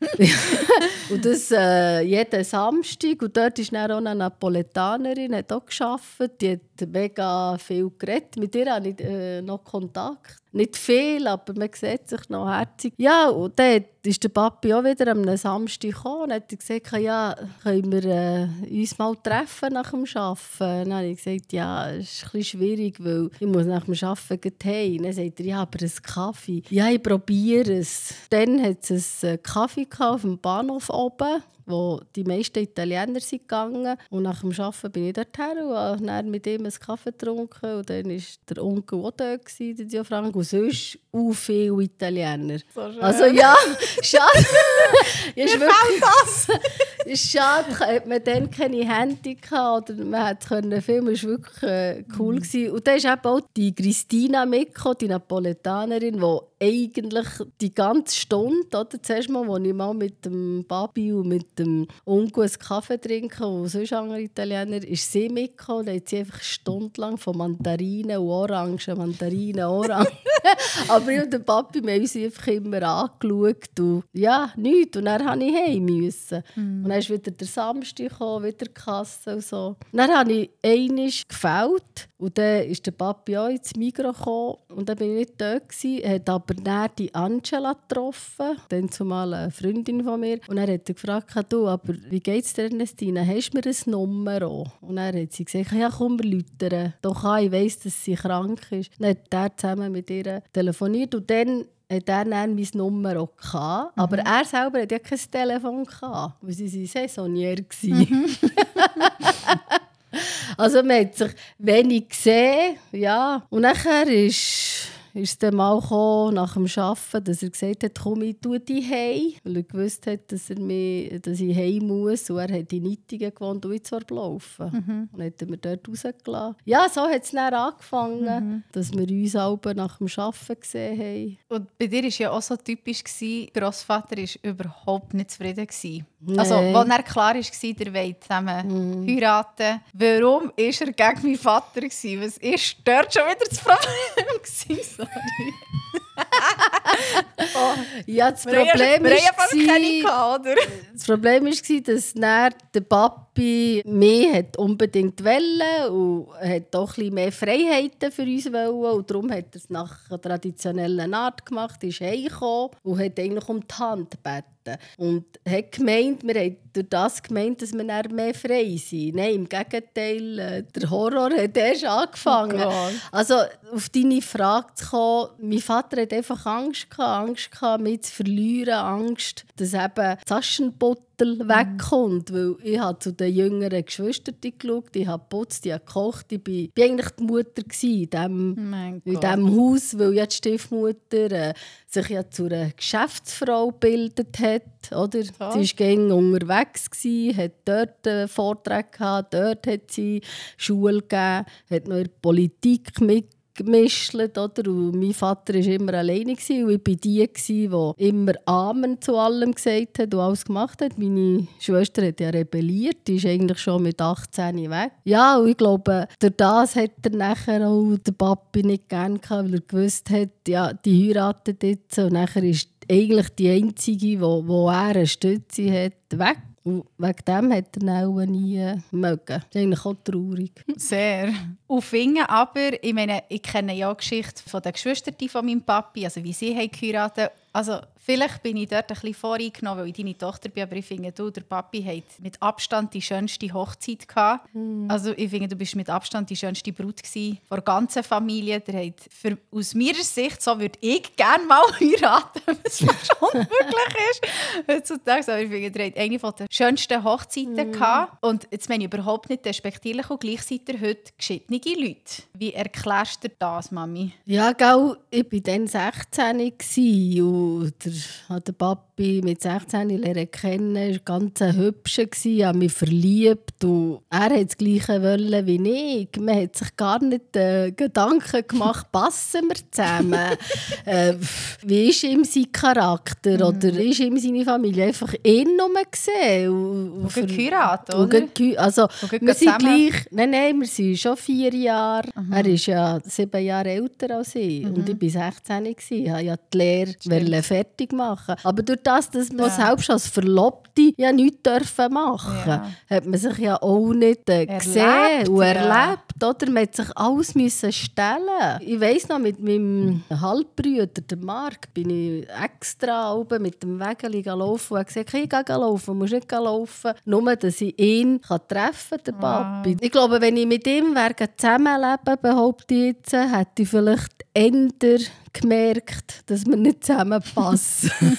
und das äh, jeden Samstag. Und dort ist dann auch eine Napoletanerin, hat auch gearbeitet. Die hat mega viel geredet. Mit ihr habe ich äh, noch Kontakt. Nicht viel, aber man sieht sich noch herzig. Ja, und dann ist der Papi auch wieder am Samstag gekommen und hat gesagt, ja, können wir äh, uns mal treffen nach dem Arbeiten? Dann habe ich gesagt, ja, es ist ein bisschen schwierig, weil ich muss nach dem Arbeiten gehen. Dann sagt er, ja, aber einen Kaffee. Ja, ich probiere es. Dann hat es einen Kaffee auf dem Bahnhof oben wo die meisten Italiener sind gegangen. Und nach dem Arbeiten bin ich dorthin und habe dann mit ihm einen Kaffee getrunken. Und dann war der Onkel auch da, der Gianfranco. Und sonst auch viele Italiener. So also ja, schade. ist wirklich, das. ist schade, hat man dann keine Handy gehabt oder man konnte filmen. Das war wirklich äh, cool. Mhm. Und dann ist eben auch die Christina Mecco, die Napoletanerin, die eigentlich die ganze Stunde, oder, zuerst mal, als ich mal mit dem Papi und mit dem Onkel einen Kaffee trinken, und sonst andere Italiener, ist sie mitgekommen. Da hat sie einfach stundenlang von Mandarinen und Orangen, Mandarinen, Orangen. Aber ich und der Papi, wir haben uns einfach immer angeschaut und ja, nichts. Und dann musste ich heim. Müssen. Mm. Und dann ist wieder der Samstag gekommen, wieder die Kasse und so. Und dann habe ich einmal gefällt und dann ist der Papi auch ins gekommen und dann war ich nicht dort. Er hat aber dann die Angela getroffen, dann zumal eine Freundin von mir. Und er hat gefragt, du, aber wie geht es dir, Ernestina? Hast du mir ein Nummer? Und er hat sie gesagt, ja komm, wir läutern. Doch ich weiss, dass sie krank ist. Dann hat er zusammen mit ihr telefoniert und dann hat er dann mein Nummer auch gehabt. Mhm. Aber er selber hatte ja kein Telefon, gehabt, weil sie waren Saisonier. Mhm. also man hat sich wenig gesehen, ja. Und nachher ist ist es dann mal gekommen, nach dem Arbeiten, dass er gesagt hat, komm, ich tue dich heim. Weil er gewusst hat, dass, er mich, dass ich heim muss. Und er hat in Nittingen gewohnt und ich zwar gelaufen. Mhm. Und dann hat er mich dort rausgelassen. Ja, so hat es dann angefangen, mhm. dass wir uns alle nach dem Arbeiten gesehen haben. Und bei dir war ja auch so typisch, der Grossvater war überhaupt nicht zufrieden. Gewesen. Nee. Also, als er klar war, der will zusammen mhm. heiraten. Warum war er gegen meinen Vater? Gewesen? Was ist dort schon wieder das Problem? oh, ja, das Problem war, das Problem war, dass der Papi mehr unbedingt wollte und hat doch ein mehr Freiheiten für uns wollen. Und darum hat er es nach traditionellen Art gemacht, ist heimgekommen und hat eigentlich um die Hand gebeten werden. Und hat gemeint, wir haben durch das gemeint, dass wir dann mehr frei sind. Nein, im Gegenteil, äh, der Horror hat erst angefangen. Oh also auf deine Frage zu kommen, mein Vater hat einfach Angst gehabt, Angst gehabt, mich zu verlieren, Angst, dass eben Taschenbutter mhm. wegkommt, weil ich habe zu den jüngeren Geschwistern geschaut, ich habe geputzt, ich habe gekocht, ich war, eigentlich die Mutter in diesem, in diesem Haus, weil ja die Stiefmutter äh, sich ja zu einer Geschäftsfrau gebildet hat, oder? Ja. Sie war gerne unterwegs, gewesen, hat dort einen Vortrag gehabt, dort hat sie Schule gegeben, hat noch in der Politik mitgemacht gemischt. Oder? Und mein Vater war immer alleine und ich war die, die immer Amen zu allem gesagt hat und alles gemacht hat. Meine Schwester hat ja rebelliert, die ist eigentlich schon mit 18 weg. Ja, und ich glaube, durch das hat er nachher auch den Papi nicht gerne gehabt, weil er gewusst hat, ja, die heiratet jetzt und nachher ist eigentlich die einzige, wo, wo er eine Stütze hat, weg. Wegen dem hat er auch nie mögen. Das ist eigentlich auch traurig. Sehr. Und finde aber, ich meine, ich kenne ja die Geschichte von der Geschwister von meinem Papi, also wie sie geheiratet Also vielleicht bin ich dort ein bisschen voreingenommen, weil ich deine Tochter bin, aber ich finde, du, der Papi hat mit Abstand die schönste Hochzeit gehabt. Mm. Also ich finde, du bist mit Abstand die schönste Brut gewesen, von der ganzen Familie. Der hat für, aus meiner Sicht, so würde ich gerne mal heiraten, was schon unmöglich ist heutzutage. Aber ich finde, der hat eine der schönsten Hochzeiten mm. gehabt. Und jetzt meine ich überhaupt nicht despektierlich und gleich seid ihr heute geschiedene Leute. Wie erklärst du das, Mami? Ja, gell, ich war dann 16 und der, der Papi mit 16 lernen kennen, war ganz hübsch, ich habe mich verliebt und er hat das Gleiche wollen wie ich. Man hat sich gar nicht äh, Gedanken gemacht, passen wir zusammen? äh, wie ist ihm sein Charakter mhm. oder ist ihm seine Familie? Einfach ihn nur gesehen. Und, und, und geheiratet, oder? Und, also, und wir sind gleich, nein, nein, wir sind schon vier Jahre. Mhm. Er ist ja sieben Jahre älter als ich mhm. und ich war 16. Ich wollte ja die Lehre fertig machen. Aber durch das, dass man ja. selbst als Verlobte ja nichts dürfen machen ja. hat man sich ja auch nicht äh, gesehen und erlebt. Oder? Man musste sich alles müssen stellen. Ich weiss noch, mit meinem Halbbruder, dem Marc, bin ich extra oben mit dem Wägeli gelaufen und habe gesagt, ich gehe laufen, du musst nicht laufen. Nur, dass ich ihn treffen kann, den Papi. Wow. Ich glaube, wenn ich mit ihm zusammenleben behaupte ich jetzt, hätte ich vielleicht eher gemerkt, dass wir nicht zusammenpassen.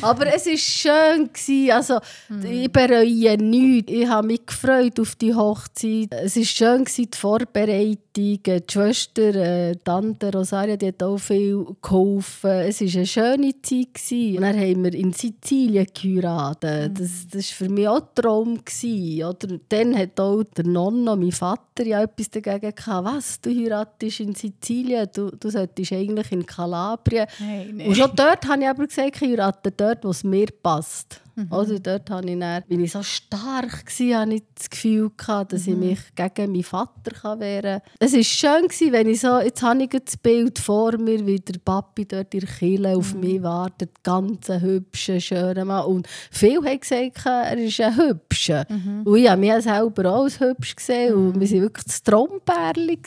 Aber es war schön. Also, mhm. Ich bereue nichts. Ich habe mich gefreut auf die Hochzeit. Es war schön, die Vorbereitung. Die Schwester, äh, Tante Rosaria, die hat auch viel geholfen. Es war eine schöne Zeit. Und dann haben wir in Sizilien geheiratet. Mhm. Das war für mich auch ein Traum. Oder dann hat auch der Nonno, mein Vater, ja etwas dagegen gehabt. Was, du heiratest in Sizilien? Du du, solltest eigentlich in Kalabrien. Hey, nee. Und schon dort habe ich aber gesagt, ich heirate dort, wo es mir passt. Mhm. Also dort habe ich dann, bin ich so stark gewesen, habe ich das Gefühl gehabt, dass mhm. ich mich gegen meinen Vater wehren kann. Es war schön, gewesen, wenn ich so, jetzt habe ich das Bild vor mir, wie der Papi dort in der Kirche auf mhm. mich wartet, ganz hübscher, schöner Mann. Und viele haben gesagt, er ist ein hübscher. Mhm. Und ich habe mich selber auch als hübsch gesehen und mhm. wir waren wirklich das Trompärli.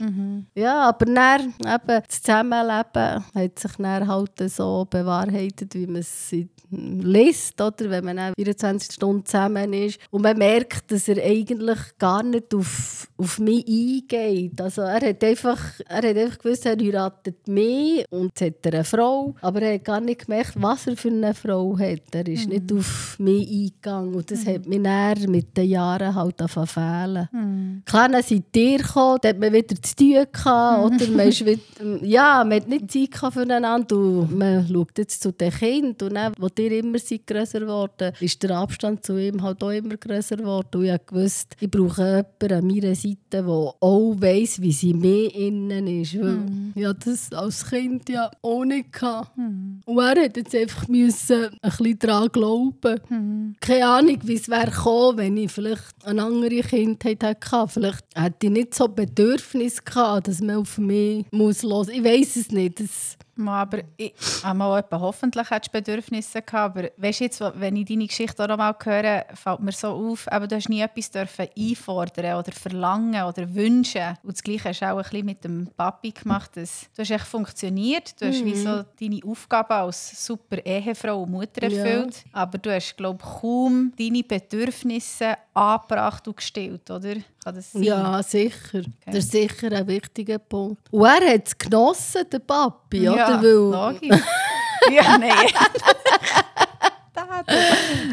Mhm. Ja, aber dann, eben, das Zusammenleben hat sich dann halt so bewahrheitet, wie man es liest, oder? wenn man 24 Stunden zusammen ist. Und man merkt, dass er eigentlich gar nicht auf, auf mich eingeht. Also er hat einfach, er hat einfach gewusst, er heiratet mich und jetzt hat er eine Frau. Aber er hat gar nicht gemerkt, was er für eine Frau hat. Er ist mhm. nicht auf mich eingegangen. Und das mhm. hat mich dann mit den Jahren halt fehlen. Mhm. Klar, dann seid ihr gekommen, da hat man wieder zu tun gehabt, oder? Man ist wieder, ja, man hat nicht Zeit füreinander und man schaut jetzt zu den Kindern und dann, ihr immer seid grösser geworden, ist der Abstand zu ihm halt auch immer grösser geworden. Und ich wusste, ich brauche jemanden an meiner Seite, der auch weiss, wie sie mehr innen ist. Weil mm. ich das als Kind ja auch nicht Mm. Und er hat jetzt einfach müssen ein bisschen daran glauben. Mm. Keine Ahnung, wie es wäre gekommen, wenn ich vielleicht eine andere Kindheit hatte. Vielleicht hätte ich nicht so Bedürfnis gehabt, dass man auf mich muss los. Ich weiß es nicht. Das aber ich, einmal hoffentlich hat Bedürfnisse gehabt, aber weißt jetzt, wenn ich deine Geschichte auch noch mal höre, fällt mir so auf, aber du hast nie etwas dürfen einfordern oder verlangen oder wünschen. Und das Gleiche hast du auch ein bisschen mit dem Papi gemacht. Dass du hast echt funktioniert, du hast mhm. wie so deine Aufgabe als super Ehefrau und Mutter erfüllt, ja. aber du hast, glaube ich, kaum deine Bedürfnisse angebracht und gestellt, oder? Kann das sein? Ja, sicher. Okay. Das ist sicher ein wichtiger Punkt. Und er hat es genossen, der Papi, ja, oder? Weil... logisch. ja, nein.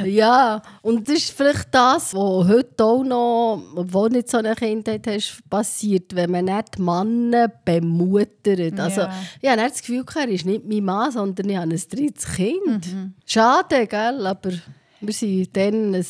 ja, und das ist vielleicht das, was heute auch noch, obwohl nicht so eine Kindheit hast, passiert, wenn man nicht Männer bemuttert. Also, ja. ich habe das Gefühl, er ist nicht mein Mann, sondern ich habe ein drittes Kind. Mhm. Schade, gell? aber wir waren dann ein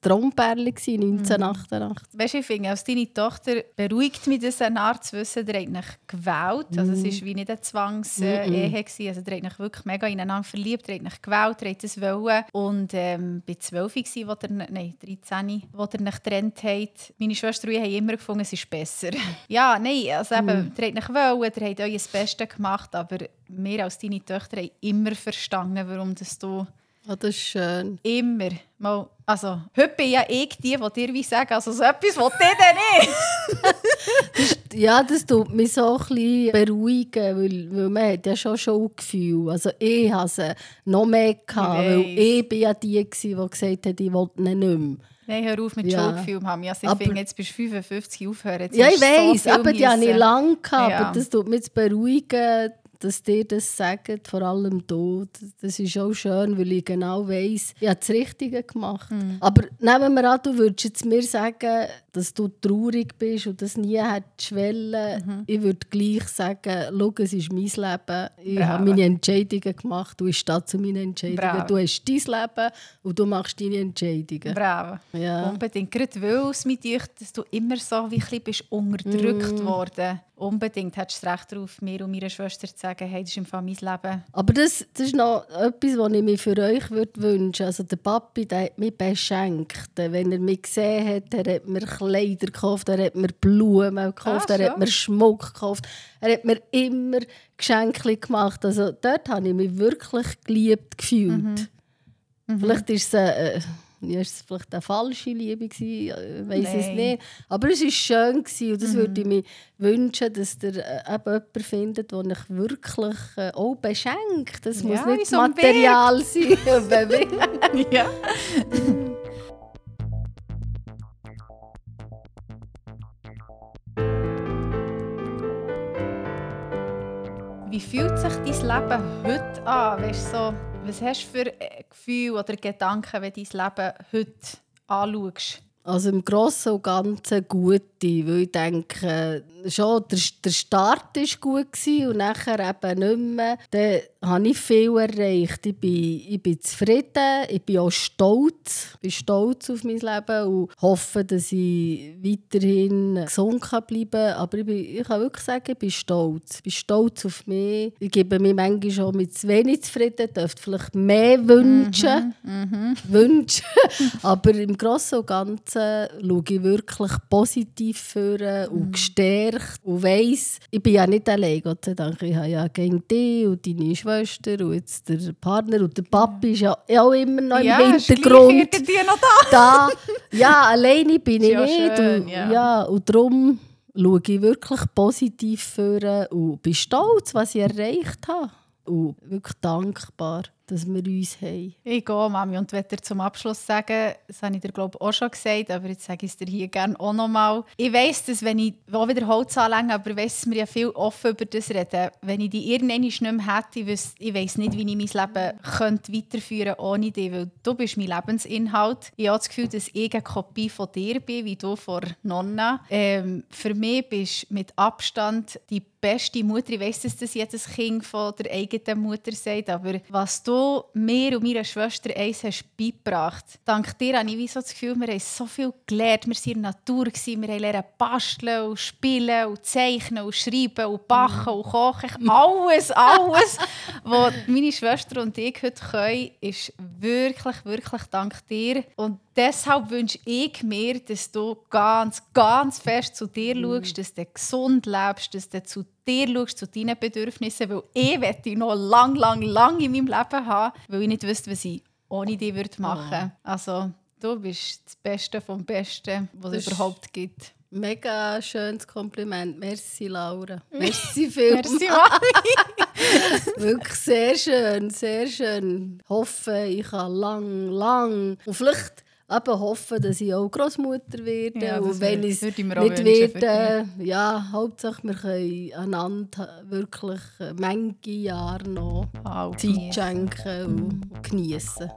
Traumpärchen 1988. Weißt du, ich finde, als deine Tochter beruhigt mich das eine Art zu wissen, der hat mich gewählt. Also es war wie nicht eine Zwangsehe. Mm -mm. Also der hat mich wirklich mega ineinander verliebt, der hat mich gewählt, der hat es wollen. Und ähm, bei 12 war, er, nein, 13, wo er mich getrennt hat. Meine Schwester und ich haben immer gefunden, es ist besser. ja, nein, also eben, mm. der hat mich wollen, der hat euch das Beste gemacht, aber wir als deine Töchter haben immer verstanden, warum das du Ah, das ist schön. Immer. Mal, also, heute bin ja ich die, die dir wie sagen, also so etwas will ich denn nicht. Ja, das tut mich so ein bisschen beruhigen, weil, weil man hat ja schon Schuldgefühl. Also ich hatte noch mehr, gehabt, weil ich bin ja die, war, die gesagt hat, ich ihn nicht mehr. Nein, hör auf mit Ja. Schuldgefühl, Mami. Also ich Aber- finde, jetzt bist du 55 aufhören. Jetzt Ja, ich so weiss, viel aber die habe ich lange gehabt. Ja. Aber das tut mich jetzt beruhigen, dass dir das sagen, vor allem du. Das ist auch schön, weil ich genau weiss, ich habe das Richtige gemacht. Mhm. Aber nehmen wir an, du würdest jetzt mir sagen, dass du traurig bist und das nie hättest wollen. Mhm. Ich würde gleich sagen, schau, es ist mein Leben. Ich Bravo. habe meine Entscheidungen gemacht. Du stehe zu meinen Entscheidungen. Bravo. Du hast dein Leben und du machst deine Entscheidungen. Bravo. Ja. Unbedingt. Gerade weil es mit dir, dass du immer so wie ein bist unterdrückt Mm. worden. Unbedingt hättest du Recht darauf, mir und meiner Schwester zu sagen, hey, das ist im Fall mein Leben. Aber das, das ist noch etwas, was ich mir für euch würde wünschen Also der Papi der hat mich beschenkt. Wenn er mich gesehen hat, er hat mir Kleider gekauft, er hat mir Blumen gekauft, Ah, er hat mir Schmuck gekauft. Er hat mir immer Geschenke gemacht. Also dort habe ich mich wirklich geliebt gefühlt. Mhm. Vielleicht ist es, äh, ja, ist es vielleicht eine falsche Liebe gewesen, ich weiß es nicht. Aber es war schön gewesen, und das Mhm. würde ich mir wünschen, dass ihr äh, eben jemanden findet, der euch wirklich äh, auch beschenkt. Das Ja, muss nicht so Material sein. Ja. Wie fühlt sich dein Leben heute an? Weißt, so, was hast du für äh, Gefühle oder Gedanken, wenn du dein Leben heute anschaust? Also im Großen und Ganzen gute, weil ich denke, schon der, der Start war gut gewesen und nachher eben nicht mehr. Dann habe ich viel erreicht. Ich bin, ich bin zufrieden, ich bin auch stolz. Ich bin stolz auf mein Leben und hoffe, dass ich weiterhin gesund kann bleiben kann. Aber ich, bin, ich kann wirklich sagen, ich bin stolz. Ich bin stolz auf mich. Ich gebe mir manchmal schon mit zu wenig zufrieden, dürfte vielleicht mehr wünschen. wünschen. Aber im Großen und Ganzen schaue ich wirklich positiv vor und gestärkt und weiss, ich bin ja nicht allein, Gott sei Dank. Ich habe ja gegen dich und deine Schwester und jetzt der Partner und der Papi ist ja auch immer noch ja, im ist gleich Hintergrund irgendwie noch da. da. Ja, alleine bin ich Ist ja nicht. schön, und, ja. ja. und darum schaue ich wirklich positiv vor und bin stolz, was ich erreicht habe. Und wirklich dankbar, dass wir uns haben. Ich gehe, Mami, und werde zum Abschluss sagen, das habe ich dir glaube ich, auch schon gesagt, aber jetzt sage ich es dir hier gerne auch nochmal. Ich weiss, dass wenn ich auch wieder Holz anlänge, aber ich weiss, dass wir ja viel offen über das reden, wenn ich die irgendwann nicht mehr hätte, ich weiss nicht, wie ich mein Leben könnte weiterführen könnte ohne dich, weil du bist mein Lebensinhalt. Ich habe das Gefühl, dass ich eine Kopie von dir bin, wie du von Nonna. Ähm, für mich bist du mit Abstand die beste Mutter. Ich weiss, dass das jedes Kind von der eigenen Mutter sagt, aber was du mir und meiner Schwester eins hast beigebracht, dank dir habe ich so das Gefühl, wir haben so viel gelernt. Wir waren in der Natur, gewesen. wir haben lernen basteln und spielen und zeichnen und schreiben und backen und kochen. Alles, alles, was meine Schwester und ich heute können, ist wirklich, wirklich dank dir. Und deshalb wünsche ich mir, dass du ganz, ganz fest zu dir schaust, dass du gesund lebst, dass du zu dir schaust, zu deinen Bedürfnissen, weil ich möchte noch lang, lang, lang in meinem Leben haben, weil ich nicht wüsste, was ich ohne dich würde machen würde. Also, du bist das Beste vom Besten, was es überhaupt gibt. Mega schönes Kompliment. Merci, Laura. Merci viel. Merci, Mami. Wirklich sehr schön, sehr schön. Hoffe, ich kann lang, lang. Und vielleicht eben hoffen, dass ich auch Großmutter werde. Ja, und wenn ich es nicht wünschen werde, ja, Hauptsache wir können einander wirklich äh, manche Jahre noch Ah, Zeit geniessen. schenken und genießen.